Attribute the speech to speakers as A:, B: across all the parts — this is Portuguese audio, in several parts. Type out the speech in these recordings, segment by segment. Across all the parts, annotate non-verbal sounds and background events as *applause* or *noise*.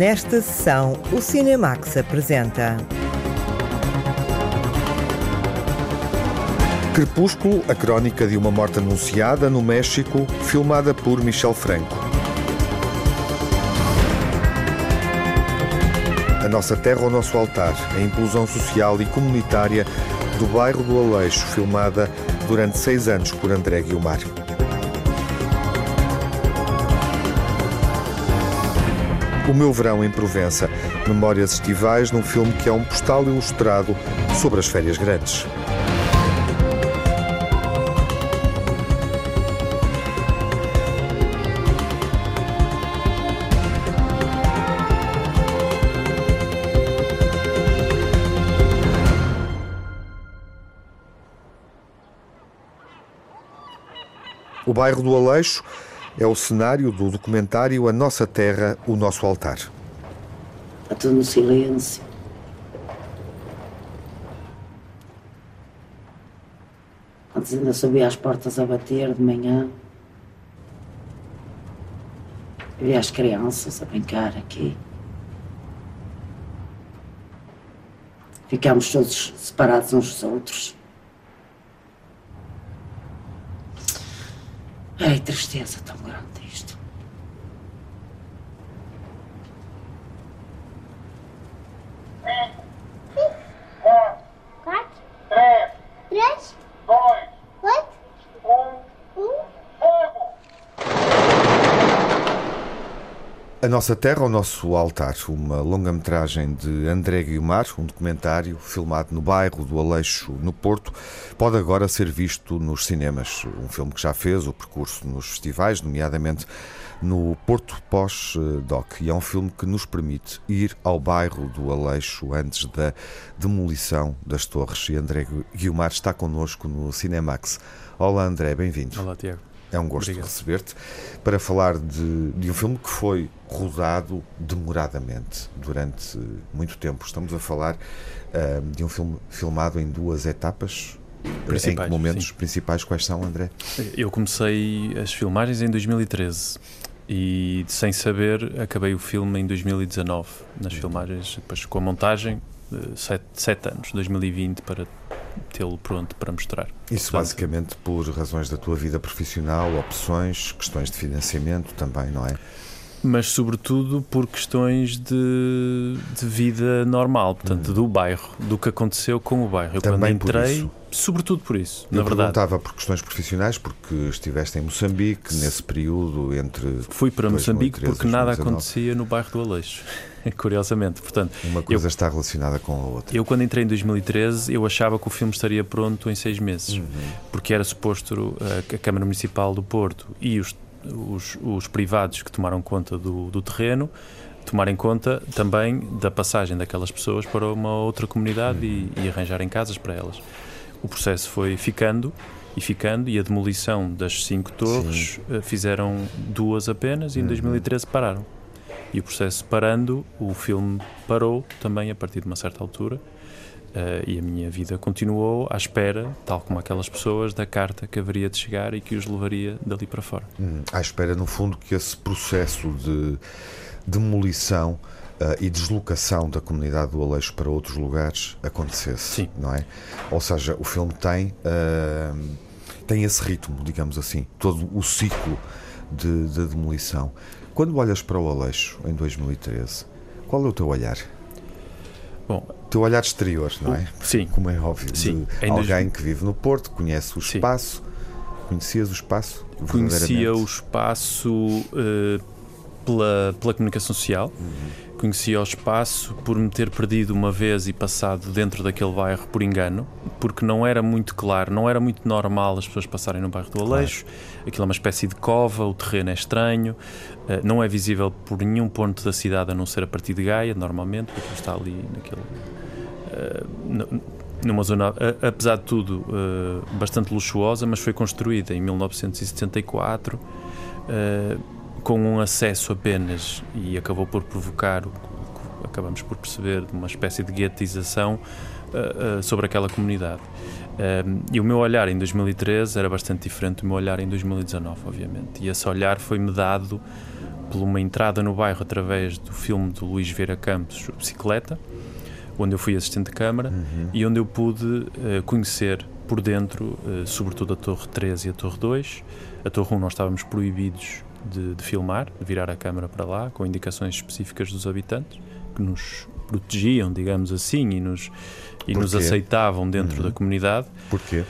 A: Nesta sessão, o Cinemax apresenta.
B: Crepúsculo, a crónica de uma morte anunciada no México, filmada por Michel Franco. A nossa terra, o nosso altar, a inclusão social e comunitária do bairro do Aleixo, filmada durante seis anos por André Guilmar. O meu verão em Provença, memórias estivais num filme que é um postal ilustrado sobre as férias grandes. O bairro do Aleixo é o cenário do documentário A Nossa Terra, o Nosso Altar.
C: Está tudo no silêncio. Antes ainda subia as portas a bater de manhã. Via as crianças a brincar aqui. Ficámos todos separados uns dos outros. Ai, tristeza tão grande isto.
D: Quatro, três, oito, um.
B: A Nossa Terra, o Nosso Altar, uma longa-metragem de André Guiomar, um documentário filmado no bairro do Aleixo, no Porto, pode agora ser visto nos cinemas. Um filme que já fez o percurso nos festivais, nomeadamente no Porto Pós-Doc. E é um filme que nos permite ir ao bairro do Aleixo antes da demolição das torres. E André Guiomar está connosco no Cinemax. Olá, André, bem-vindo.
E: Olá, Tiago.
B: É um gosto receber-te para falar de, de um filme que foi rodado demoradamente durante muito tempo. Estamos a falar ah, de um filme filmado em duas etapas. em
E: Principais,
B: que momentos
E: sim.
B: principais quais são, André?
E: Eu comecei as filmagens em 2013 e, sem saber, acabei o filme em 2019, nas filmagens, depois com a montagem, eh, sete, sete anos, 2020, para tê-lo pronto para mostrar.
B: Isso
E: Portanto,
B: basicamente por razões da tua vida profissional, opções, questões de financiamento também, não é?
E: Mas, sobretudo, por questões de, de vida normal, portanto, do bairro, do que aconteceu com o bairro. Eu,
B: Hum. Também
E: quando
B: por
E: entrei,
B: isso.
E: sobretudo por isso,
B: Eu
E: na verdade.
B: perguntava por questões profissionais, porque estiveste em Moçambique nesse período entre.
E: Fui para
B: 2013
E: Moçambique porque nada
B: 2019.
E: acontecia no bairro do Aleixo, *laughs* curiosamente. Portanto,
B: Uma coisa está relacionada com a outra.
E: Eu, quando entrei em 2013, eu achava que o filme estaria pronto em seis meses,
B: Uhum.
E: porque era suposto uh, a Câmara Municipal do Porto e os, os, os privados que tomaram conta do, do terreno tomarem conta também da passagem daquelas pessoas para uma outra comunidade e, e arranjarem casas para elas. O processo foi ficando e ficando e a demolição das cinco torres uh, fizeram duas apenas e em 2013 pararam. E o processo parando, o filme parou também a partir de uma certa altura. eh, e a minha vida continuou à espera, tal como aquelas pessoas, da carta que haveria de chegar e que os levaria dali para fora.
B: Hum, à espera, no fundo, que esse processo de demolição ah, e deslocação da comunidade do Aleixo para outros lugares acontecesse,
E: Sim.
B: não é? Ou seja, o filme tem, ah, tem esse ritmo, digamos assim, todo o ciclo de, de demolição. Quando olhas para o Aleixo, em 2013, qual é o teu olhar?
E: Bom,
B: O teu olhar exterior, não é?
E: sim,
B: Como é óbvio,
E: Sim, em dois-
B: alguém que vive no Porto, conhece o
E: Sim.
B: espaço, conhecias o espaço?
E: conhecia o espaço eh, pela, pela comunicação social, conhecia o espaço por me ter perdido uma vez e passado dentro daquele bairro por engano, porque não era muito claro, não era muito normal as pessoas passarem no bairro do Aleixo. Aquilo é uma espécie de cova, o terreno é estranho, eh, não é visível por nenhum ponto da cidade a não ser a partir de Gaia, normalmente, porque está ali naquele. eh, numa zona, apesar de tudo, eh, bastante luxuosa, mas foi construída em 1974 eh, com um acesso apenas e acabou por provocar o que acabamos por perceber uma espécie de guetização eh, eh, sobre aquela comunidade. Eh, e o meu olhar em 2013 era bastante diferente do meu olhar em 2019, obviamente. E esse olhar foi-me dado por uma entrada no bairro através do filme do Luís Vieira Campos, Bicicleta, onde eu fui assistente de câmara
B: Uhum.
E: e onde eu pude uh, conhecer por dentro, uh, sobretudo a Torre 13 e a Torre 2. A Torre 1 nós estávamos proibidos de, de filmar, de virar a câmara para lá, com indicações específicas dos habitantes, que nos protegiam, digamos assim, e nos, e nos aceitavam dentro
B: Uhum.
E: da comunidade.
B: Porquê?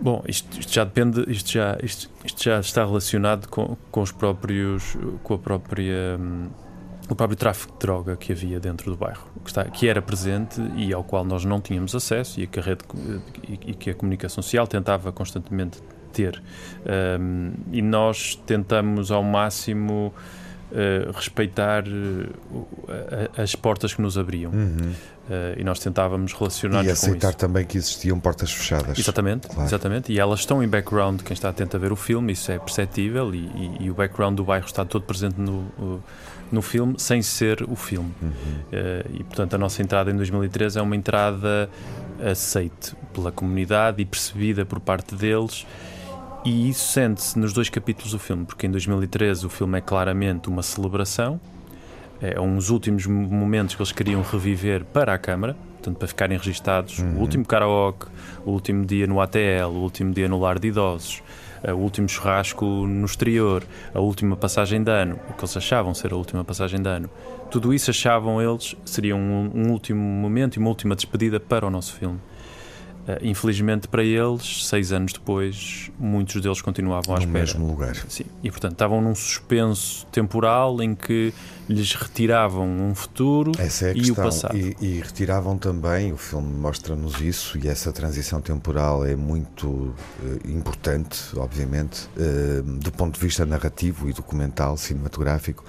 E: Bom, isto, isto já depende, isto já, isto, isto já está relacionado com, com os próprios, com a própria, hum, o próprio tráfico de droga que havia dentro do bairro, que, está, que era presente e ao qual nós não tínhamos acesso e que a rede e, e que a comunicação social tentava constantemente ter. Hum, e nós tentamos ao máximo eh, respeitar a- as portas que nos abriam
B: Uhum.
E: Eh, e nós tentávamos
B: E
E: relacionar-nos com
B: aceitar
E: isso.
B: também que existiam portas fechadas.
E: Exatamente,
B: Claro.
E: exatamente. E elas estão em background, quem está atento a ver o filme, isso é perceptível e, e- e o background do bairro está todo presente no, no filme, sem ser o filme.
B: Uhum.
E: Eh, e portanto a nossa entrada em 2013 é uma entrada aceite pela comunidade e percebida por parte deles. E isso sente-se nos dois capítulos do filme, porque em 2013 o filme é claramente uma celebração, é uns últimos momentos que eles queriam reviver para a Câmara, portanto, para ficarem registados
B: Uhum.
E: o último karaoke, o último dia no ATL, o último dia no lar de idosos, eh, o último churrasco no exterior, a última passagem de ano, o que eles achavam ser a última passagem de ano. Tudo isso achavam eles seria um, um último momento e uma última despedida para o nosso filme. Eh, infelizmente para eles, seis anos depois, muitos deles continuavam à
B: No
E: espera.
B: mesmo lugar.
E: Sim, e portanto estavam num suspenso temporal em que lhes retiravam um futuro
B: é
E: e o passado.
B: E, e retiravam também, o filme mostra-nos isso, e essa transição temporal é muito eh, importante, obviamente, eh, do ponto de vista narrativo e documental, cinematográfico,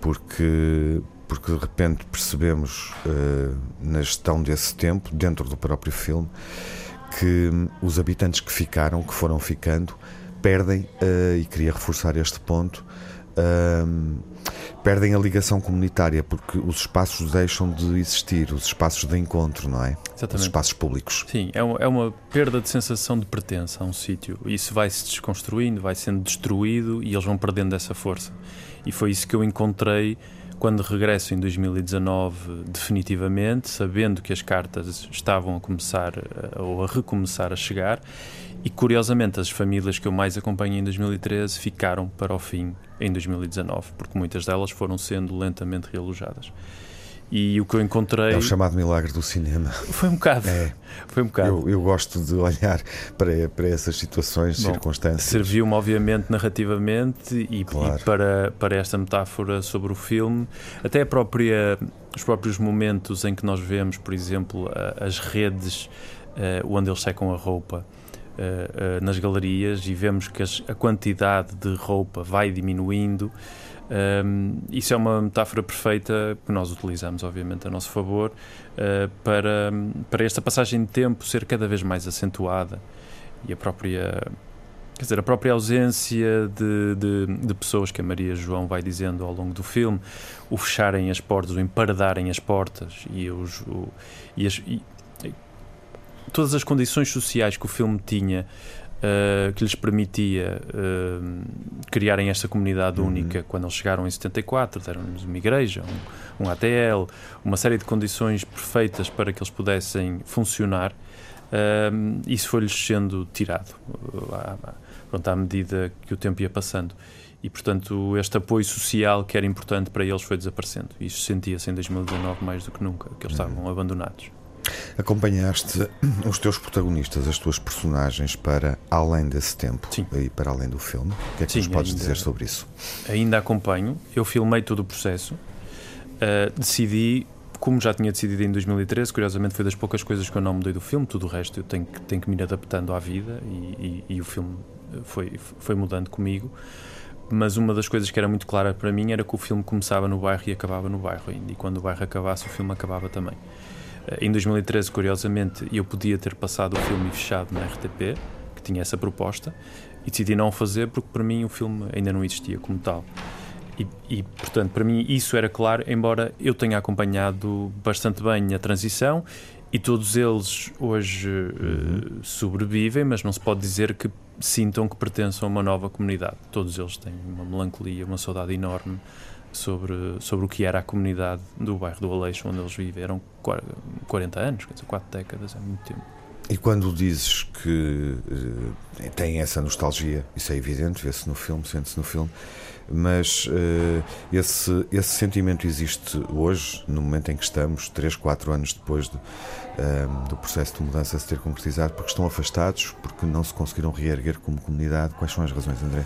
B: porque, porque de repente percebemos eh, na gestão desse tempo, dentro do próprio filme, que os habitantes que ficaram, que foram ficando, perdem, eh, e queria reforçar este ponto, hum, perdem a ligação comunitária porque os espaços deixam de existir, os espaços de encontro, não é? Os
E: Exatamente.
B: espaços públicos.
E: Sim, é uma, é uma perda de sensação de pertença a um sítio. Isso vai se desconstruindo, vai sendo destruído e eles vão perdendo essa força. E foi isso que eu encontrei quando regresso em 2019, definitivamente, sabendo que as cartas estavam a começar eh, ou a recomeçar a chegar. E curiosamente, as famílias que eu mais acompanhei em 2013 ficaram para o fim em 2019, porque muitas delas foram sendo lentamente realojadas. E o que eu encontrei
B: É o chamado milagre do cinema.
E: foi um bocado.
B: É.
E: Foi um bocado.
B: Eu, eu gosto de olhar para, para essas situações,
E: Bom,
B: circunstâncias.
E: Serviu-me, obviamente, narrativamente e,
B: Claro.
E: e para, para esta metáfora sobre o filme, até a própria, os próprios momentos em que nós vemos, por exemplo, as redes eh, onde eles secam a roupa eh, eh, nas galerias e vemos que a quantidade de roupa vai diminuindo. Um, isso é uma metáfora perfeita que nós utilizamos, obviamente, a nosso favor, uh, para, para esta passagem de tempo ser cada vez mais acentuada e a própria. Quer dizer, a própria ausência de, de, de pessoas que a Maria João vai dizendo ao longo do filme, o fecharem as portas, o emparedarem as portas e, os, o, e, as, e todas as condições sociais que o filme tinha uh, que lhes permitia uh, criarem esta comunidade
B: Uhum.
E: única quando eles chegaram em 74, deram-nos uma igreja, um, um ATL, uma série de condições perfeitas para que eles pudessem funcionar. Uh, isso foi-lhes sendo tirado à, pronto, à medida que o tempo ia passando. E, portanto, este apoio social que era importante para eles foi desaparecendo. Isso sentia-se em 2019 mais do que nunca, que eles
B: Uhum.
E: estavam abandonados.
B: Acompanhaste *clears throat* os teus protagonistas, as tuas personagens, para além desse tempo
E: Sim.
B: e para além do filme. O que é que
E: Sim,
B: nos podes
E: ainda-
B: dizer sobre isso?
E: ainda acompanho. Eu filmei todo o processo. Uh, decidi, como já tinha decidido em 2013, curiosamente foi das poucas coisas que eu não mudei do filme, tudo o resto eu tenho que, tenho que me ir adaptando à vida e, e- e o filme foi, foi mudando comigo. Mas uma das coisas que era muito clara para mim era que o filme começava no bairro e acabava no bairro ainda. E quando o bairro acabasse, o filme acabava também. Uh, Em 2013, curiosamente, eu podia ter passado o filme fechado na RTP, que tinha essa proposta, e decidi não fazer porque para mim o filme ainda não existia como tal. E, e, portanto, para mim isso era claro, embora eu tenha acompanhado bastante bem a transição e todos eles hoje eh, sobrevivem, mas não se pode dizer que sintam que pertençam a uma nova comunidade. Todos eles têm uma melancolia, uma saudade enorme sobre, sobre o que era a comunidade do bairro do Aleixo, onde eles viveram 40 anos, quer dizer, 4 décadas, é muito tempo.
B: E quando dizes que uh, tem essa nostalgia, isso é evidente, vê-se no filme, sente-se no filme, mas uh, esse, esse sentimento existe hoje, no momento em que estamos, 3, 4 anos depois de, uh, do processo de mudança se ter concretizado, porque estão afastados, porque não se conseguiram reerguer como comunidade. Quais são as razões, André?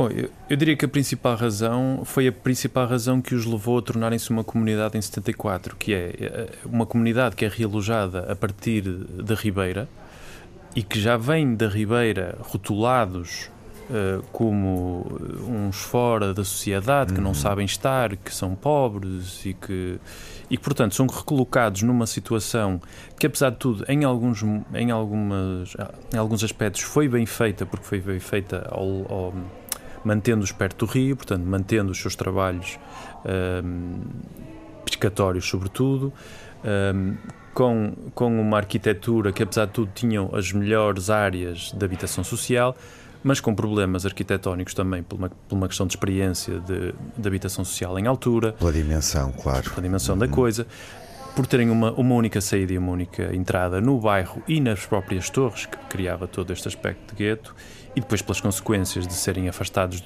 E: Bom, eu, eu, diria que a principal razão foi a principal razão que os levou a tornarem-se uma comunidade em 74, que é eh, uma comunidade que é realojada a partir da Ribeira e que já vem da Ribeira rotulados uh, como uns fora da sociedade, que uhum. não sabem estar, que são pobres e que, e que, portanto, são recolocados numa situação que, apesar de tudo, em alguns, em algumas, em alguns aspectos foi bem feita, porque foi bem feita ao, ao mantendo-os perto do rio, portanto, mantendo os seus trabalhos um, pescatórios, sobretudo, um, com, com uma arquitetura que, apesar de tudo, tinham as melhores áreas de habitação social, mas com problemas arquitetónicos também, por uma, por uma questão de experiência de, de, habitação social em altura.
B: Pela dimensão, claro.
E: Pela dimensão uhum. da coisa. Por terem uma, uma única saída e uma única entrada no bairro e nas próprias torres, que criava todo este aspecto de gueto, e depois pelas consequências de serem afastados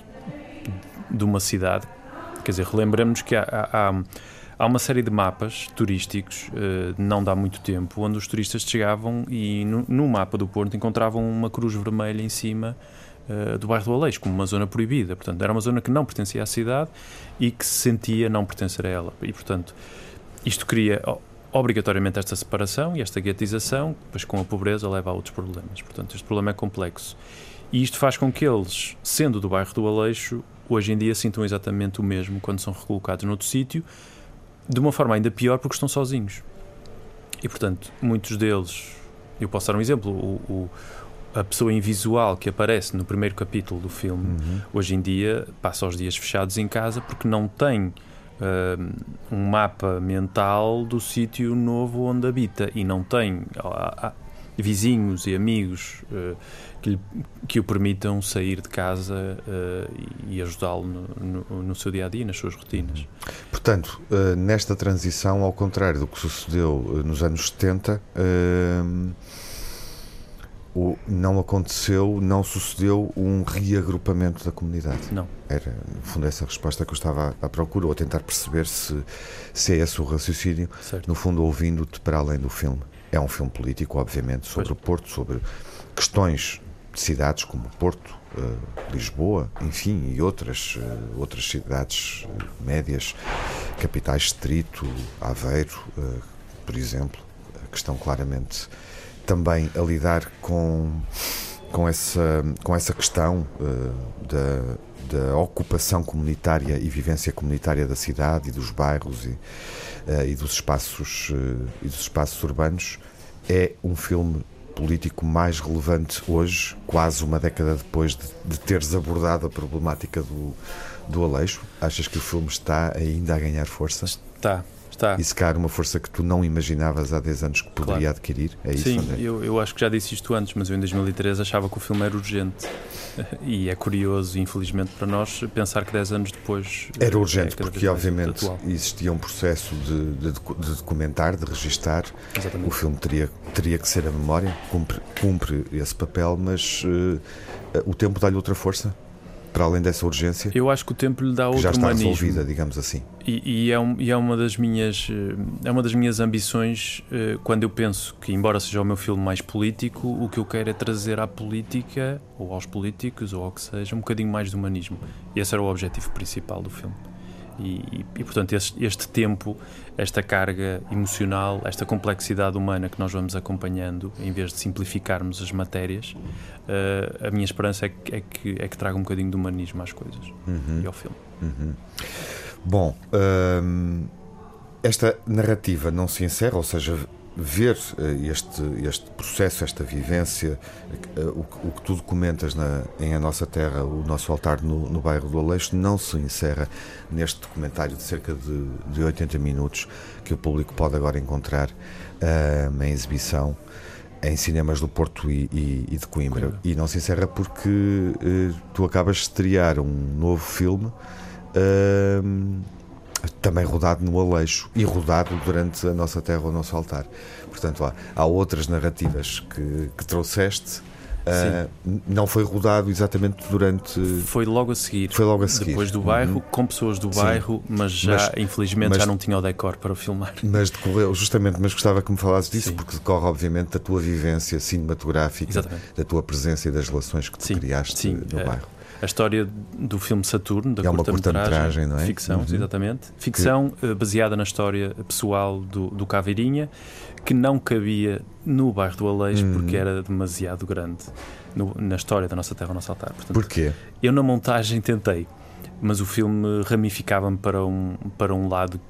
E: de uma cidade. Quer dizer, relembramos que há, há, há, uma série de mapas turísticos, uh, não dá muito tempo, onde os turistas chegavam e no, no mapa do Porto encontravam uma cruz vermelha em cima uh, do bairro do Aleixo, como uma zona proibida. Portanto, era uma zona que não pertencia à cidade e que se sentia não pertencer a ela. E, portanto, isto cria obrigatoriamente esta separação e esta guetização, depois com a pobreza leva a outros problemas. Portanto, este problema é complexo. E isto faz com que eles, sendo do bairro do Aleixo, hoje em dia sintam exatamente o mesmo quando são recolocados noutro sítio, de uma forma ainda pior porque estão sozinhos. E portanto, muitos deles, eu posso dar um exemplo, o, o a pessoa invisual que aparece no primeiro capítulo do filme, uhum. hoje em dia passa os dias fechados em casa porque não tem uh, um mapa mental do sítio novo onde habita e não tem uh, vizinhos e amigos uh, que, que o permitam sair de casa uh, e ajudá-lo no, no, no, seu dia a dia, nas suas rotinas.
B: Portanto, uh, nesta transição, ao contrário do que sucedeu nos anos 70, o, não aconteceu, não sucedeu um reagrupamento da comunidade.
E: Não.
B: Era, no fundo, essa resposta que eu estava à, procura, ou a tentar perceber se, se é esse o raciocínio, certo. no fundo, ouvindo-te para além do filme. É um filme político, obviamente, sobre o Porto, sobre questões de cidades como Porto, uh, Lisboa, enfim, e outras, uh, outras cidades uh, médias, capitais distrito, Aveiro, por exemplo, que estão claramente também a lidar com, com, essa, com essa questão da, da ocupação comunitária e vivência comunitária da cidade e dos bairros e, e dos espaços e dos espaços urbanos é um filme político mais relevante hoje, quase uma década depois de, de teres abordado a problemática do, do Aleixo? Achas que o filme está ainda a ganhar força?
E: Está, Está.
B: E se calhar uma força que tu não imaginavas há 10 anos que poderia claro. adquirir? É isso,
E: Sim,
B: André?
E: eu, eu acho que já disse isto antes, mas eu em 2013 achava que o filme era urgente. *laughs* E é curioso, infelizmente para nós, pensar que 10 anos depois.
B: Era urgente, é porque obviamente existia um processo de, de, de documentar, de registar. Exatamente. O filme teria, teria que ser a memória, cumpre, cumpre esse papel, mas uh, o tempo dá-lhe outra força? Para além dessa urgência?
E: Eu acho que o tempo lhe dá outro já
B: está
E: humanismo.
B: resolvida, digamos assim.
E: E, e, é, um, e, é, uma das minhas é uma das minhas ambições uh, quando eu penso que, embora seja o meu filme mais político, o que eu quero é trazer à política, ou aos políticos, ou ao que seja, um bocadinho mais de humanismo. E esse era o objetivo principal do filme. E, e, portanto, este, este, tempo, esta carga emocional, esta complexidade humana que nós vamos acompanhando, em vez de simplificarmos as matérias, uh, a minha esperança é que, é, que, é que traga um bocadinho de humanismo às coisas uhum. e ao filme.
B: Uhum. Bom, hum, esta narrativa não se encerra, ou seja, ver uh, este, este processo, esta vivência, o, o, que tu documentas na, em A Nossa Terra, o nosso altar no, no bairro do Aleixo, não se encerra neste documentário de cerca de, de 80 minutos que o público pode agora encontrar uh, em exibição em cinemas do Porto e, e, e de Coimbra. Coimbra. E não se encerra porque uh, tu acabas de estrear um novo filme. Uh, também rodado no Aleixo e rodado durante a nossa terra, o nosso altar. Portanto, há, há outras narrativas que, que trouxeste Uh, não foi rodado exatamente durante.
E: Foi logo a seguir.
B: Foi logo a seguir.
E: Depois do bairro, uhum. com pessoas do bairro, Sim. mas já, mas, infelizmente, mas, já não tinha o decor para filmar.
B: Mas decorreu, justamente, mas gostava que me falasses disso, Sim. porque decorre, obviamente, da tua vivência cinematográfica, exatamente. da tua presença e das relações que tu Sim. criaste Sim. no é. bairro
E: a história do filme Saturno, da é curta-metragem, curta é? ficção, uhum. exatamente. Ficção que... Eh, baseada na história pessoal do, do Caveirinha, que não cabia no bairro do Aleixo uhum. porque era demasiado grande no, na história da nossa terra, o nosso altar.
B: Portanto, Porquê?
E: Eu na montagem tentei, mas o filme ramificava-me para um, para um lado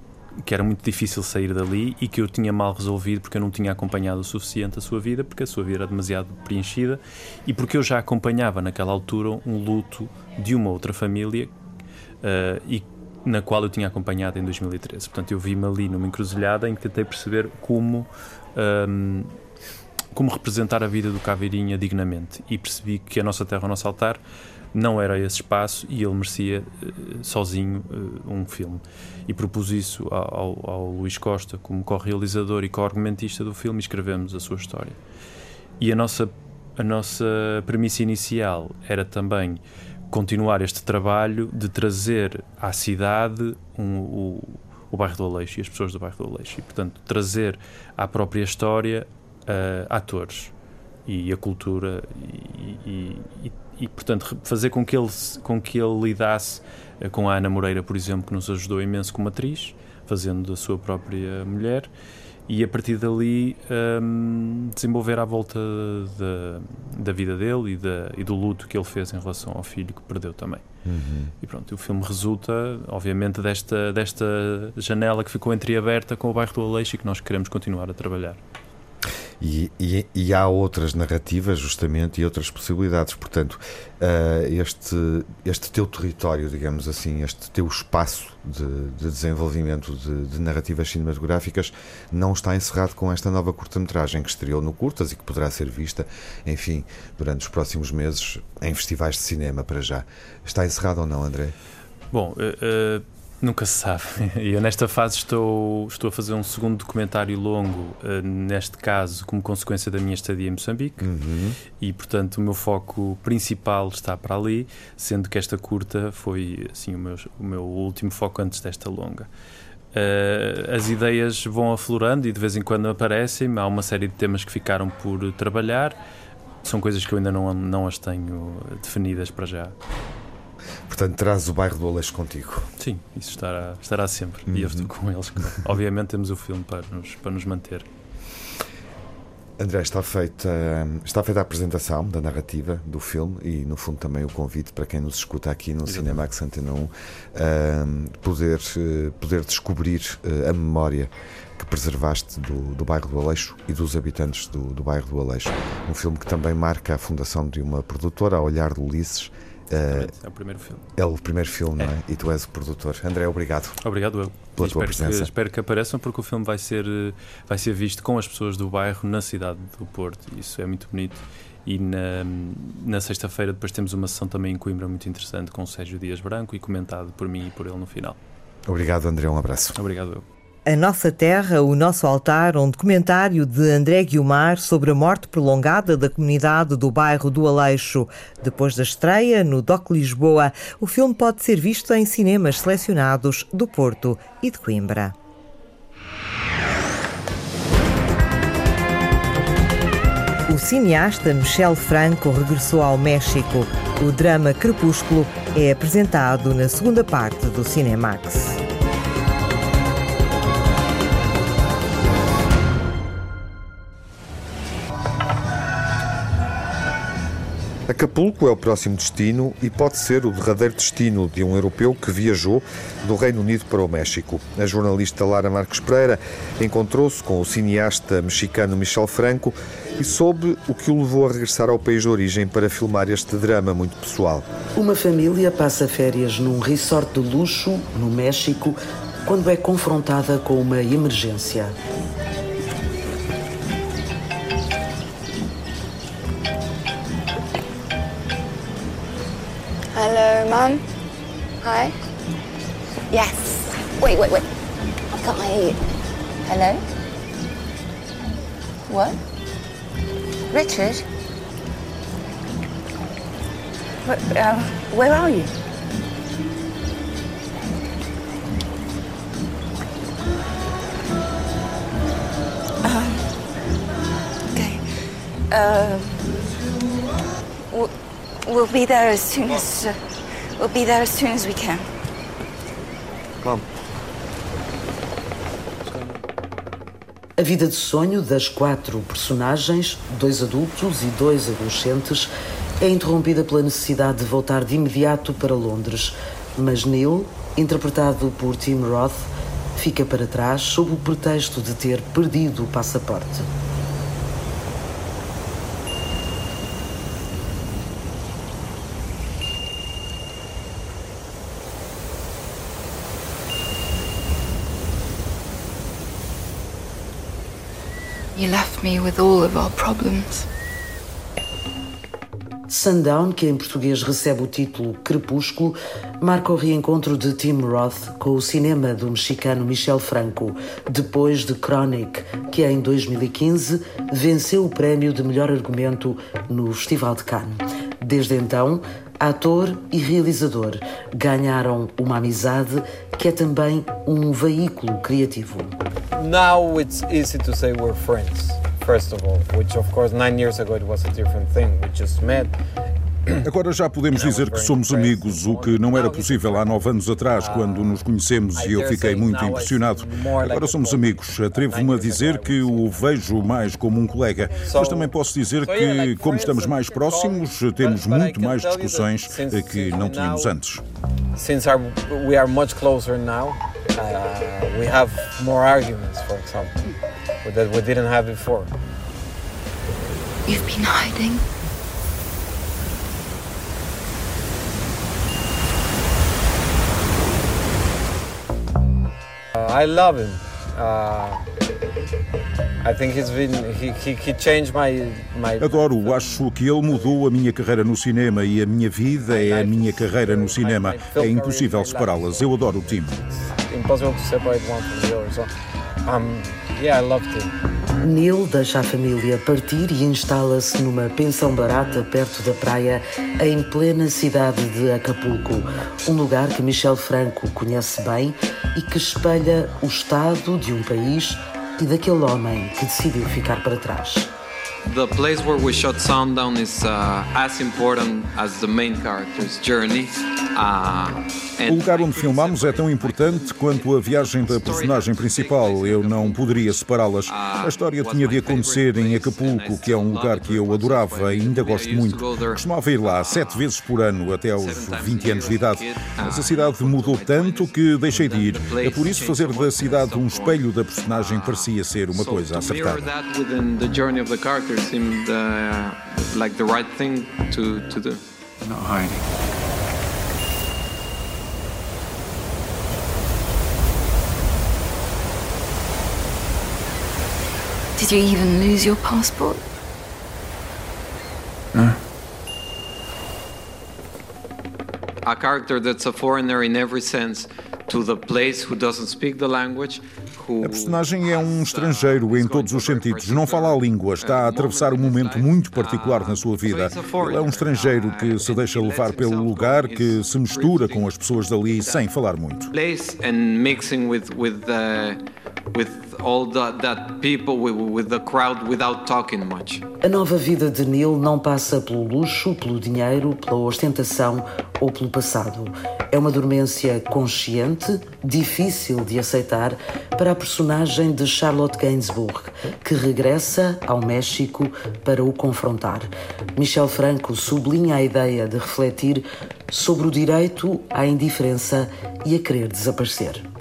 E: que era muito difícil sair dali e que eu tinha mal resolvido porque eu não tinha acompanhado o suficiente a sua vida, porque a sua vida era demasiado preenchida e porque eu já acompanhava naquela altura um luto de uma outra família uh, e na qual eu tinha acompanhado em 2013. Portanto, eu vi-me ali numa encruzilhada em que tentei perceber como. Um, ehm, como representar a vida do Caveirinha dignamente e percebi que a nossa terra, o nosso altar, não era esse espaço e ele merecia uh, sozinho uh, um filme. E propus isso ao, ao, Luís Costa como co-realizador e co-argumentista do filme e escrevemos a sua história. E a nossa, a nossa premissa inicial era também continuar este trabalho de trazer à cidade um, o, o bairro do Aleixo e as pessoas do bairro do Aleixo. E, portanto, trazer à própria história uh, atores e a cultura e, e, e e, portanto, fazer com que ele, com que ele lidasse eh, com a Ana Moreira, por exemplo, que nos ajudou imenso como atriz, fazendo da sua própria mulher, e a partir dali um, desenvolver à volta da, da vida dele e, da, e do luto que ele fez em relação ao filho que perdeu também. Uhum. E pronto, o filme resulta, obviamente, desta, desta janela que ficou entreaberta com o bairro do Aleixo e que nós queremos continuar a trabalhar.
B: E, e, e, há outras narrativas, justamente, e outras possibilidades. Portanto, uh, este, este teu território, digamos assim, este teu espaço de, de desenvolvimento de, de, narrativas cinematográficas não está encerrado com esta nova curta-metragem que estreou no Curtas e que poderá ser vista, enfim, durante os próximos meses em festivais de cinema para já. Está encerrado ou não, André?
E: Bom, uh, uh Nunca se sabe. *laughs* E eu nesta fase estou, estou a fazer um segundo documentário longo, uh, neste caso como consequência da minha estadia em Moçambique, uhum. e portanto o meu foco principal está para ali, sendo que esta curta foi assim o meu, o meu último foco antes desta longa. Uh, as ideias vão aflorando e de vez em quando aparecem, há uma série de temas que ficaram por trabalhar, são coisas que eu ainda não, não as tenho definidas para já.
B: Portanto, traz o bairro do Aleixo contigo.
E: Sim, isso estará, estará sempre. Uhum. E eu estou com eles. *laughs* Obviamente temos o filme para nos, para nos manter.
B: André, está feita, está feita a apresentação da narrativa do filme e, no fundo, também o convite para quem nos escuta aqui no Exatamente. Cinemax Antena 1 poder, eh, poder descobrir eh, a memória que preservaste do, do bairro do Aleixo e dos habitantes do, do bairro do Aleixo. Um filme que também marca a fundação de uma produtora, a Olhar de Ulisses,
E: Uh, é o primeiro filme.
B: É o primeiro filme, é. não é? E tu és o produtor. André, obrigado.
E: Obrigado eu. Pela tua espero presença. Que, espero que apareçam porque o filme vai ser, vai ser visto com as pessoas do bairro na cidade do Porto. Isso é muito bonito. E na, na sexta-feira depois temos uma sessão também em Coimbra muito interessante com o Sérgio Dias Branco e comentado por mim e por ele no final.
B: Obrigado, André. Um abraço.
E: Obrigado eu.
A: A Nossa Terra, o Nosso Altar, um documentário de André Guiomar sobre a morte prolongada da comunidade do bairro do Aleixo. Depois da estreia no DOC Lisboa, o filme pode ser visto em cinemas selecionados do Porto e de Coimbra. O cineasta Michel Franco regressou ao México. O drama Crepúsculo é apresentado na segunda parte do Cinemax.
B: Acapulco é o próximo destino e pode ser o derradeiro destino de um europeu que viajou do Reino Unido para o México. A jornalista Lara Marques Pereira encontrou-se com o cineasta mexicano Michel Franco e soube o que o levou a regressar ao país de origem para filmar este drama muito pessoal.
F: Uma família passa férias num resort de luxo, no México, quando é confrontada com uma emergência.
G: Mum? Hi? Yes. Wait, wait, wait. I've got my... Hello? What? Richard? Where, uh, where are you? Um, okay. Uh, we'll, we'll be there as soon as uh, we'll be there as soon as we can.
B: Mom.
F: A vida de sonho das quatro personagens, dois adultos e dois adolescentes, é interrompida pela necessidade de voltar de imediato para Londres. Mas Neil, interpretado por Tim Roth, fica para trás sob o pretexto de ter perdido o passaporte.
G: You left me with all of our problems.
F: Sundown, que em português recebe o título Crepúsculo, marca o reencontro de Tim Roth com o cinema do mexicano Michel Franco, depois de Chronic, que em 2015 venceu o prémio de melhor argumento no Festival de Cannes. Desde então, ator e realizador ganharam uma amizade que é também um veículo criativo.
H: Now it's easy to say we're friends. first of all, which of course nine years ago it was a different thing. We just met. *clears throat*
I: Agora já podemos dizer que somos amigos, o que não era possível há nove anos atrás, quando nos conhecemos e eu fiquei muito impressionado. Agora somos amigos. Atrevo-me a dizer que o vejo mais como um colega, mas também posso dizer que, como estamos mais próximos, temos muito mais discussões que não tínhamos antes.
H: Since we are much closer now, uh, we have more arguments, for example. that we didn't have before.
G: You've been hiding?
H: I love him. Uh, I think he's been, he, he, he changed my, my...
I: Adoro, acho que ele mudou a minha carreira no cinema e a minha vida é a minha carreira no cinema. É impossível separá-las. Eu adoro o time.
H: Impossible to separate one from the other. So, um, Yeah, I loved it.
F: Neil deixa a família partir e instala-se numa pensão barata perto da praia, em plena cidade de Acapulco. Um lugar que Michel Franco conhece bem e que espelha o estado de um país e daquele homem que decidiu ficar para trás.
J: The place where we shot Sundown is uh, as important as the main character's journey.
I: Uh, o lugar onde filmamos é tão importante quanto a viagem da personagem principal. Eu não poderia separá-las. A história tinha de acontecer em Acapulco, que é um lugar que eu adorava e ainda gosto muito. Costumava ir lá sete vezes por ano até aos 20 anos de idade. Mas a cidade mudou tanto que deixei de ir. É por isso fazer da cidade um espelho da personagem parecia ser uma coisa acertada.
J: uh, like the right thing to, to do.
K: Not hiding.
G: Did you even lose your passport?
K: No.
J: A character that's a foreigner in every sense to the place who doesn't speak the language
I: A personagem é um estrangeiro em todos os sentidos. Não fala a língua, está a atravessar um momento muito particular na sua vida. Ele é um estrangeiro que se deixa levar pelo lugar, que se mistura com as pessoas dali sem falar muito.
F: A nova vida de Neil não passa pelo luxo, pelo dinheiro, pela ostentação ou pelo passado. É uma dormência consciente, difícil de aceitar para a personagem de Charlotte Gainsbourg, que regressa ao México para o confrontar. Michel Franco sublinha a ideia de refletir sobre o direito à indiferença e a querer desaparecer.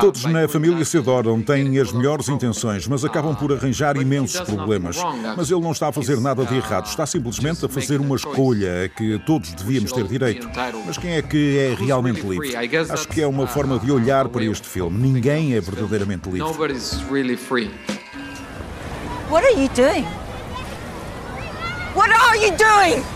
I: Todos na família se adoram, têm as melhores intenções, mas acabam por arranjar imensos problemas. Mas ele não está a fazer nada de errado, está simplesmente a fazer uma escolha a que todos devíamos ter direito. Mas quem é que é realmente livre? Acho que é uma forma de olhar para este filme. Ninguém é verdadeiramente livre.
G: What are you doing? What are you doing?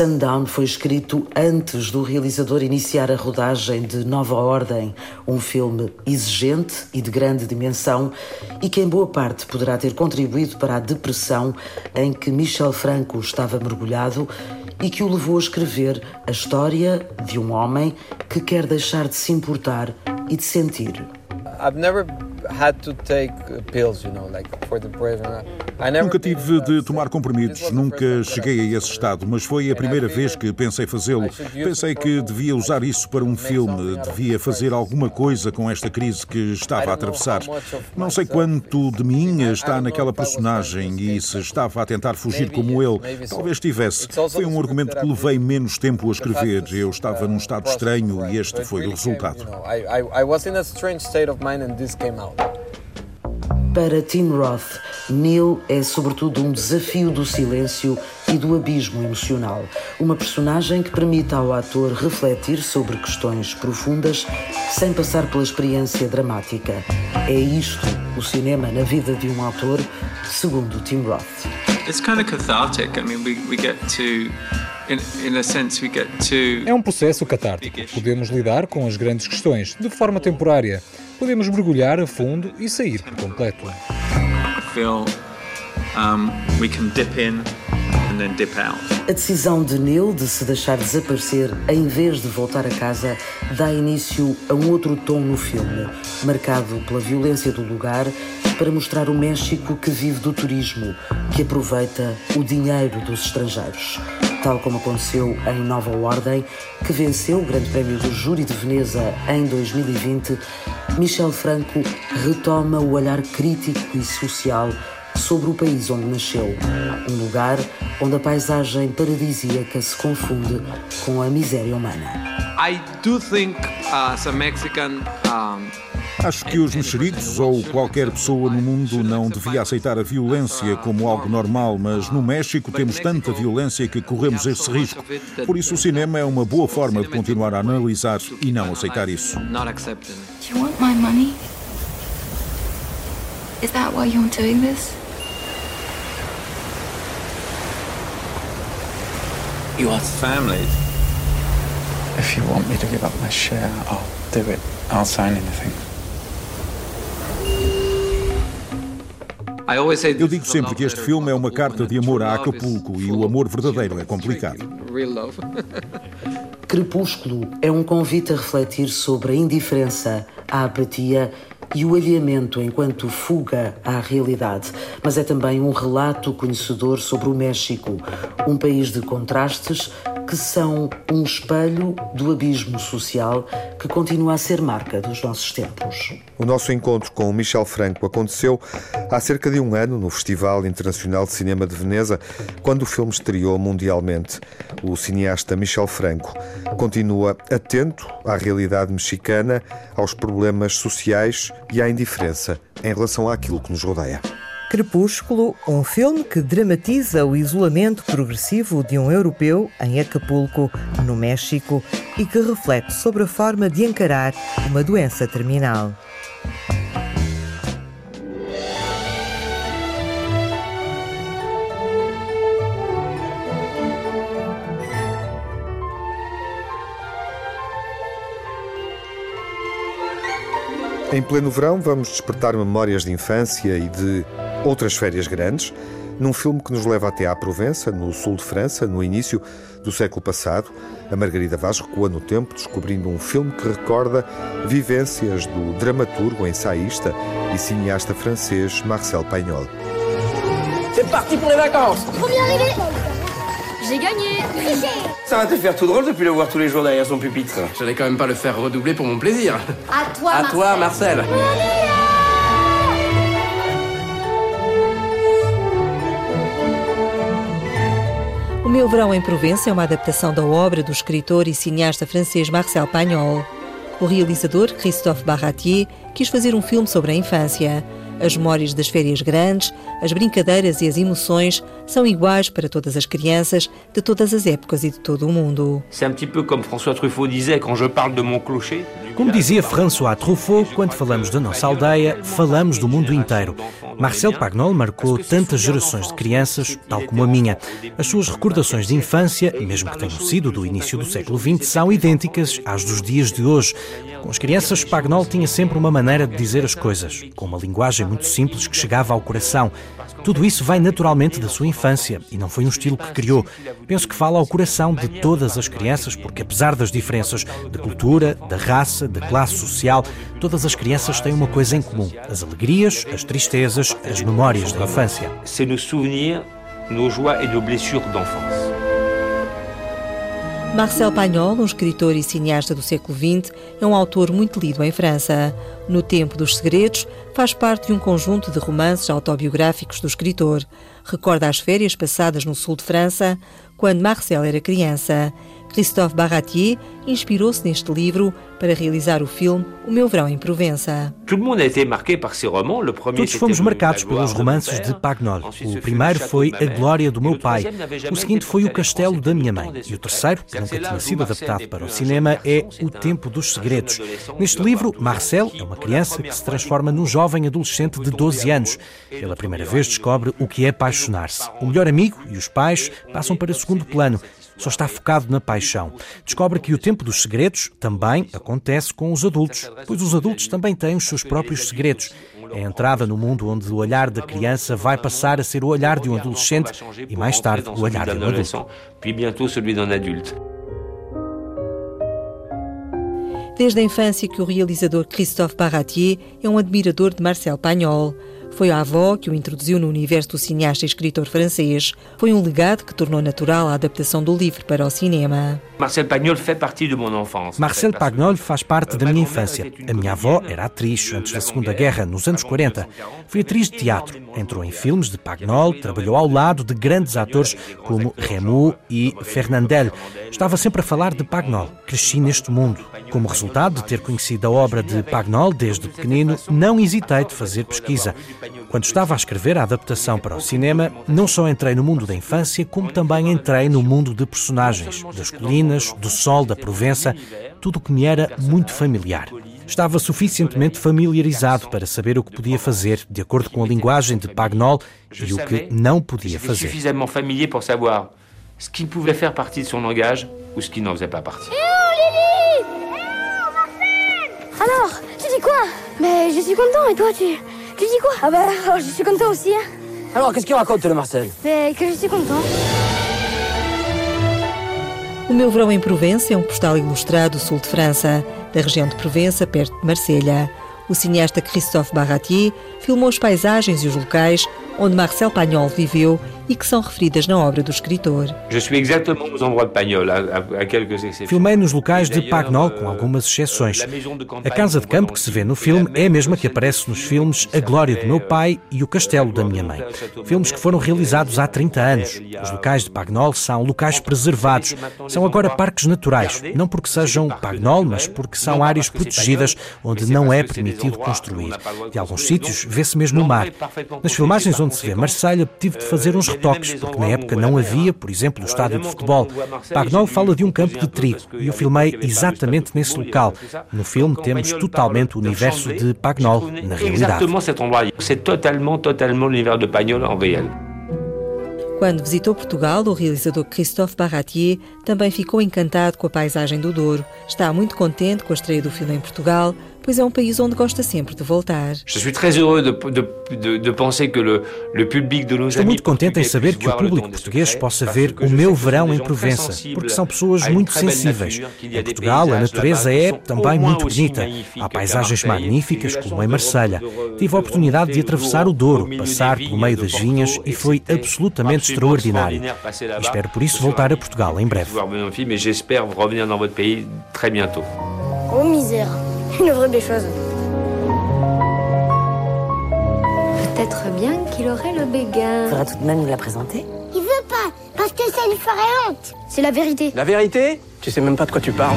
F: Sundown foi escrito antes do realizador iniciar a rodagem de Nova Ordem, um filme exigente e de grande dimensão e que, em boa parte, poderá ter contribuído para a depressão em que Michel Franco estava mergulhado e que o levou a escrever a história de um homem que quer deixar de se importar e de sentir.
H: I've never had to take pills, you know, like for depression.
I: Nunca tive de tomar comprimidos, nunca cheguei a esse estado, mas foi a primeira vez que pensei fazê-lo. Pensei que devia usar isso para um filme, devia fazer alguma coisa com esta crise que estava a atravessar. Não sei quanto de mim está naquela personagem e se estava a tentar fugir como ele. Talvez tivesse. Foi um argumento que levei menos tempo a escrever. Eu estava num estado estranho e este foi o resultado.
F: Para Tim Roth, Neil é sobretudo um desafio do silêncio e do abismo emocional. Uma personagem que permite ao ator refletir sobre questões profundas sem passar pela experiência dramática. É isto o cinema na vida de um autor, segundo Tim Roth.
K: It's kind of cathartic. I mean, we, we get to
L: é um processo catártico. Podemos lidar com as grandes questões de forma temporária. Podemos mergulhar a fundo e sair por completo.
F: A decisão de Neil de se deixar desaparecer em vez de voltar a casa dá início a um outro tom no filme, marcado pela violência do lugar, para mostrar o México que vive do turismo, que aproveita o dinheiro dos estrangeiros tal como aconteceu em Nova Ordem, que venceu o Grande Prémio do Júri de Veneza em 2020, Michel Franco retoma o olhar crítico e social sobre o país onde nasceu, um lugar onde a paisagem paradisíaca se confunde com a miséria humana.
J: I do think uh, as a Mexican um,
I: Acho que os mexeritos ou qualquer pessoa no mundo não devia aceitar a violência como algo normal, mas no México temos tanta violência que corremos esse risco. Por isso, o cinema é uma boa forma de continuar a analisar e não aceitar isso.
G: Do you want my money? Is that why you're doing this?
K: You are family. If you want me to give up my share, I'll do it. I'll sign anything.
I: Eu digo sempre que este filme é uma carta de amor a Acapulco e o amor verdadeiro é complicado. *laughs*
F: Crepúsculo é um convite a refletir sobre a indiferença, a apatia e o alheamento enquanto fuga à realidade, mas é também um relato conhecedor sobre o México, um país de contrastes que são um espelho do abismo social que continua a ser marca dos nossos tempos.
B: O nosso encontro com o Michel Franco aconteceu há cerca de um ano no Festival Internacional de Cinema de Veneza, quando o filme estreou mundialmente. O cineasta Michel Franco continua atento à realidade mexicana, aos problemas sociais e à indiferença em relação àquilo que nos rodeia.
A: Crepúsculo, um filme que dramatiza o isolamento progressivo de um europeu em Acapulco, no México, e que reflete sobre a forma de encarar uma doença terminal.
B: Em pleno verão, vamos despertar memórias de infância e de outras férias grandes, num filme que nos leva até à Provença, no sul de França, no início do século passado. A Margarida Vaz recua no tempo, descobrindo um filme que recorda vivências do dramaturgo, ensaísta e cineasta francês Marcel Pagnol.
M: C'est parti pour les vacances
D: Premier arrivé
M: J'ai gagné
N: Ça va te faire tout drôle de plus le voir tous les jours derrière son pupitre.
M: J'allais quand même pas le faire redoubler pour mon plaisir.
D: À toi,
N: À toi, Marcel.
O: O Meu Verão em Provença é uma adaptação da obra do escritor e cineasta francês Marcel Pagnol.
P: O realizador, Christophe Barratier, quis fazer um filme sobre a infância. As memórias das férias grandes, as brincadeiras e as emoções são iguais para todas as crianças de todas as épocas e de todo o mundo.
O: C'est un petit peu comme François Truffaut disait quand je parle de mon clocher.
Q: Como dizia François Truffaut, quando falamos da nossa aldeia, falamos do mundo inteiro. Marcel Pagnol marcou tantas gerações de crianças, tal como a minha. As suas recordações de infância, mesmo que tenham sido do início do século XX, são idênticas às dos dias de hoje. Com as crianças, Pagnol tinha sempre uma maneira de dizer as coisas, com uma linguagem muito simples que chegava ao coração. Tudo isso vem naturalmente da sua infância e não foi um estilo que criou. Penso que fala ao coração de todas as crianças, porque apesar das diferenças de cultura, da raça, da classe social, todas as crianças têm uma coisa em comum: as alegrias, as tristezas, as memórias da infância.
O: C'est nos souvenirs, nos joies et nos blessures d'enfance.
P: Marcel Pagnol, um escritor e cineasta do século XX, é um autor muito lido em França. No Tempo dos Segredos, faz parte de um conjunto de romances autobiográficos do escritor. Recorda as férias passadas no sul de França, quando Marcel era criança. Christophe Barratier inspirou-se neste livro para realizar o filme O Meu Verão em Provença.
Q: Todos fomos marcados pelos romances de Pagnol. O primeiro foi A Glória do Meu Pai. O seguinte foi O Castelo da Minha Mãe. E o terceiro, que nunca tinha sido adaptado para o cinema, é O Tempo dos Segredos. Neste livro, Marcel é uma criança que se transforma num jovem adolescente de 12 anos. Pela primeira vez descobre o que é apaixonar-se. O melhor amigo e os pais passam para segundo plano só está focado na paixão. Descobre que o tempo dos segredos também acontece com os adultos, pois os adultos também têm os seus próprios segredos. É a entrada no mundo onde o olhar da criança vai passar a ser o olhar de um adolescente e mais tarde o olhar de um adulto.
P: Desde a infância que o realizador Christophe Barratier é um admirador de Marcel Pagnol. Foi a avó que o introduziu no universo do cineasta e escritor francês. Foi um legado que tornou natural a adaptação do livro para o cinema.
O: Marcel Pagnol faz parte de mon enfance.
Q: Marcel Pagnol faz parte da minha infância. A minha avó era atriz antes da Segunda Guerra, nos anos 40. Foi atriz de teatro. Entrou em filmes de Pagnol, trabalhou ao lado de grandes atores como Remu e Fernandel. Estava sempre a falar de Pagnol. Cresci neste mundo. Como resultado de ter conhecido a obra de Pagnol desde pequenino, não hesitei de fazer pesquisa. Quando estava a escrever a adaptação para o cinema, não só entrei no mundo da infância, como também entrei no mundo de personagens, das colinas, do sol, da Provença, tudo o que me era muito familiar. Estava suficientemente familiarizado para saber o que podia fazer, de acordo com a linguagem de Pagnol, e o que não podia fazer.
O: Suffisamment familier pour savoir ce qui pouvait faire partie de son langage ou ce qui n'en faisait pas partie.
D: Alors, tu dis quoi Mais je suis content et toi tu. Tu dis quoi Ah bah alors, je suis content aussi. Hein.
R: Alors, qu'est-ce qu'il raconte, le Marcel
D: Mais que je suis content.
P: O Meu Verão em Provença é um postal ilustrado do sul de França, da região de Provença, perto de Marselha. O cineasta Christophe Barratier filmou as paisagens e os locais onde Marcel Pagnol viveu e que são referidas na obra do escritor.
Q: Filmei nos locais de Pagnol, com algumas exceções. A casa de campo que se vê no filme é a mesma que aparece nos filmes A Glória do Meu Pai e O Castelo da Minha Mãe. Filmes que foram realizados há 30 anos. Os locais de Pagnol são locais preservados. São agora parques naturais, não porque sejam Pagnol, mas porque são áreas protegidas onde não é permitido construir. De alguns sítios vê-se mesmo o mar. Nas filmagens onde se vê Marselha, tive de fazer uns retoques, porque na época não havia, por exemplo, o estádio de futebol. Pagnol fala de um campo de trigo e eu filmei exatamente nesse local. No filme temos totalmente o universo de Pagnol na realidade.
O: C'est totalement, totalement l'univers de Pagnol en réel.
P: Quando visitou Portugal, o realizador Christophe Barratier também ficou encantado com a paisagem do Douro. Está muito contente com a estreia do filme em Portugal, pois é um país onde gosta sempre de voltar.
Q: Estou muito contente em saber que o público português possa ver o meu verão em Provença, porque são pessoas muito sensíveis. Em Portugal, a natureza é também muito bonita. Há paisagens magníficas, como em Marselha. Tive a oportunidade de atravessar o Douro, passar pelo meio das vinhas e foi absolutamente extraordinário. E espero por isso voltar a Portugal em breve.
D: Oh misère, une vraie bêcheuse.
G: Peut-être bien qu'il aurait le béguin.
C: Faudra tout de même nous la présenter.
D: Il veut pas, parce que ça lui ferait honte. C'est la vérité.
R: La vérité? Tu sais même pas de quoi tu parles.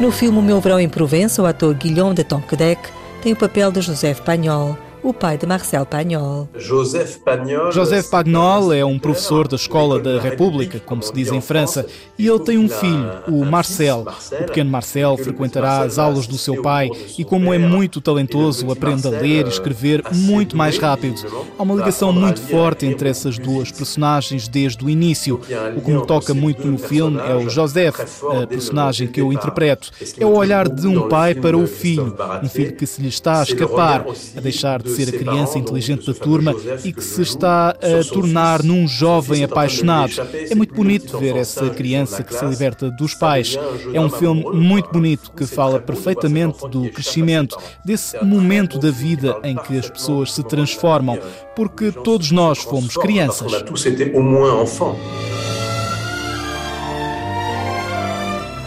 P: No filme O Meu Verão em Provença, o ator Guillaume de Tonquedec tem o papel de Joseph Pagnol, o pai de Marcel Pagnol.
S: Joseph Pagnol,
T: Joseph Pagnol é um professor da Escola da República, como se diz em França, e ele tem um filho, o Marcel. O pequeno Marcel frequentará as aulas do seu pai e, como é muito talentoso, aprende a ler e escrever muito mais rápido. Há uma ligação muito forte entre essas duas personagens desde o início. O que me toca muito no filme é o Joseph, a personagem que eu interpreto. É o olhar de um pai para o filho, um filho que se lhe está a escapar, a deixar de ser a criança inteligente da turma e que se está a tornar num jovem apaixonado. É muito bonito ver essa criança que se liberta dos pais. É um filme muito bonito que fala perfeitamente do crescimento, desse momento da vida em que as pessoas se transformam, porque todos nós fomos crianças.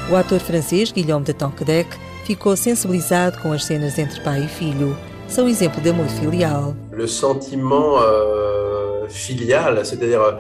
P: O ator francês Guillaume de Tonquedec ficou sensibilizado com as cenas entre pai e filho são exemplo de amor filial.
S: Le sentiment euh, filial, c'est-à-dire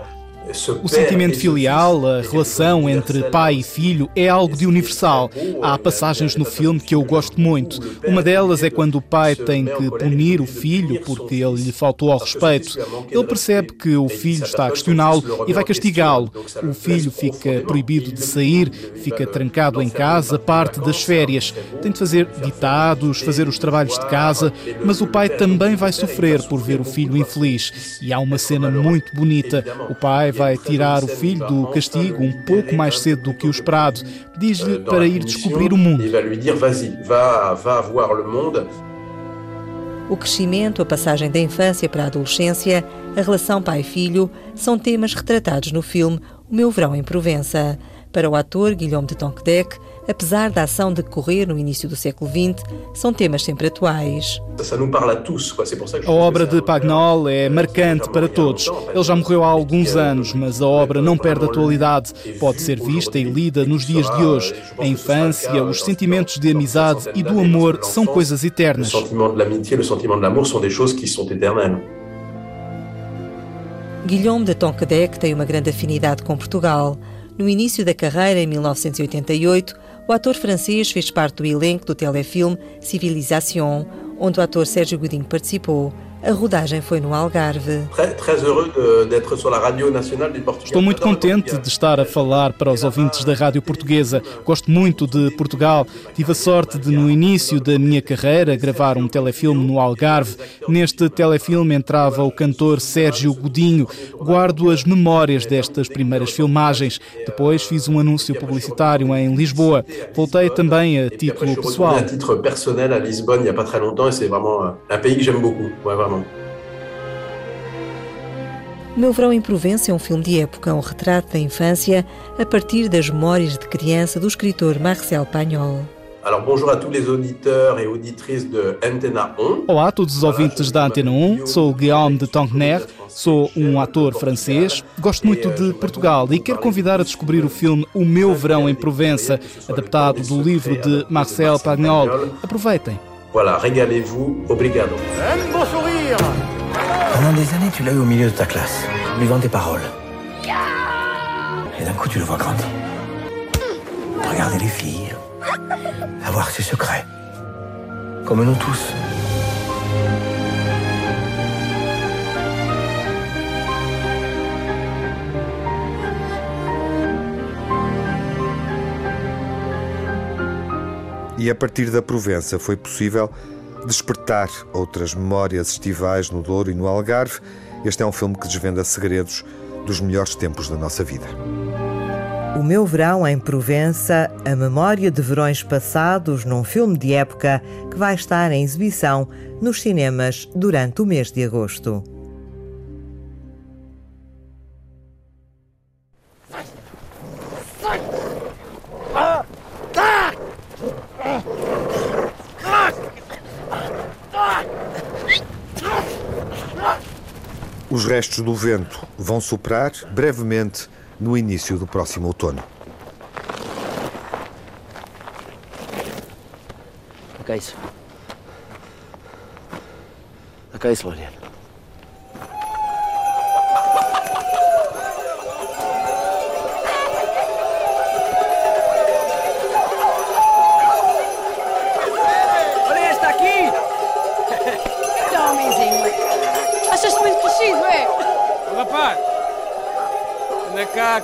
T: o sentimento filial, a relação entre pai e filho é algo de universal. Há passagens no filme que eu gosto muito. Uma delas é quando o pai tem que punir o filho porque ele lhe faltou ao respeito. Ele percebe que o filho está a questioná-lo e vai castigá-lo. O filho fica proibido de sair, fica trancado em casa parte das férias. Tem de fazer ditados, fazer os trabalhos de casa, mas o pai também vai sofrer por ver o filho infeliz. E há uma cena muito bonita. O pai vai tirar o filho do castigo um pouco mais cedo do que o esperado. Diz-lhe para ir descobrir o mundo.
P: O crescimento, a passagem da infância para a adolescência, a relação pai-filho são temas retratados no filme O Meu Verão em Provença. Para o ator Guilherme de Tonquedec, apesar da ação decorrer no início do século XX, são temas sempre atuais.
T: A obra de Pagnol é marcante para todos. Ele já morreu há alguns anos, mas a obra não perde atualidade. Pode ser vista e lida nos dias de hoje. A infância, os sentimentos de amizade e do amor são coisas eternas.
P: Guilherme de Tonquedec tem uma grande afinidade com Portugal. No início da carreira, em 1988, o ator francês fez parte do elenco do telefilme Civilisation, onde o ator Sérgio Godinho participou. A rodagem foi no Algarve.
T: Estou muito contente de estar a falar para os ouvintes da Rádio Portuguesa. Gosto muito de Portugal. Tive a sorte de, no início da minha carreira, gravar um telefilme no Algarve. Neste telefilme entrava o cantor Sérgio Godinho. Guardo as memórias destas primeiras filmagens. Depois fiz um anúncio publicitário em Lisboa. Voltei também a título pessoal.
S: a título n'y a pas très longtemps et c'est vraiment un pays que j'aime beaucoup. Ouais, vraiment.
P: O Meu Verão em Provença é um filme de época, um retrato da infância a partir das memórias de criança do escritor Marcel Pagnol.
S: Alors bonjour à tous les auditeurs et auditrices de Antena 1.
T: Olá a todos os ouvintes da Antena 1. Sou Guillaume de Tonquener, sou um ator francês, gosto muito de Portugal e quero convidar a descobrir o filme O Meu Verão em Provença, adaptado do livro de Marcel Pagnol. Aproveitem.
S: Voilà, régalez-vous. Obrigado.
U: Un beau sourire
R: Pendant des années, tu l'as eu au milieu de ta classe, buvant tes paroles. Et d'un coup, tu le vois grandir. Regarder les filles, avoir ses secrets. Comme nous tous.
B: E a partir da Provença foi possível despertar outras memórias estivais no Douro e no Algarve. Este é um filme que desvenda segredos dos melhores tempos da nossa vida.
A: O meu verão em Provença, a memória de verões passados num filme de época que vai estar em exibição nos cinemas durante o mês de agosto.
B: Os restos do vento vão soprar brevemente no início do próximo outono.
R: A que é isso? A que é isso, Loriano?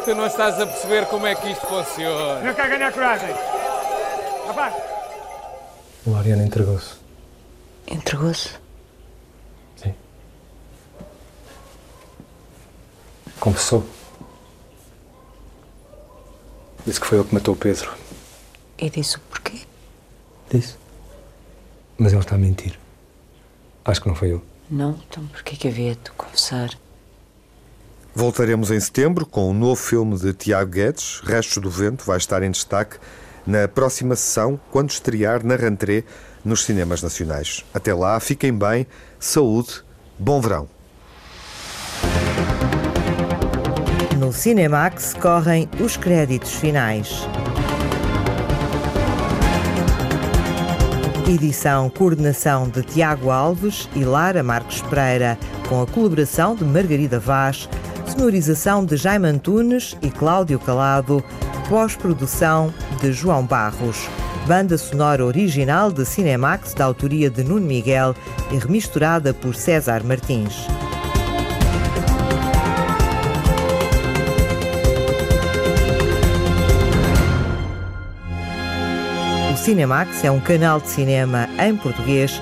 H: Tu não estás a perceber como é que isto funciona.
V: Não quer ganhar coragem. Rapaz!
U: O Ariano entregou-se.
F: Entregou-se?
U: Sim. Confessou. Disse que foi ele que matou o Pedro.
F: E disse o porquê?
U: Disse. Mas ele está a mentir. Acho que não foi eu.
F: Não? Então porquê que havia de confessar?
B: Voltaremos em setembro com um novo filme de Tiago Guedes, Restos do Vento, vai estar em destaque na próxima sessão, quando estrear na rentrée nos cinemas nacionais. Até lá, fiquem bem, saúde, bom verão.
A: No Cinemax correm os créditos finais. Edição, coordenação de Tiago Alves e Lara Marques Pereira, com a colaboração de Margarida Vaz, sonorização de Jaime Antunes e Cláudio Calado, pós-produção de João Barros. Banda sonora original de Cinemax, da autoria de Nuno Miguel e remisturada por César Martins. O Cinemax é um canal de cinema em português.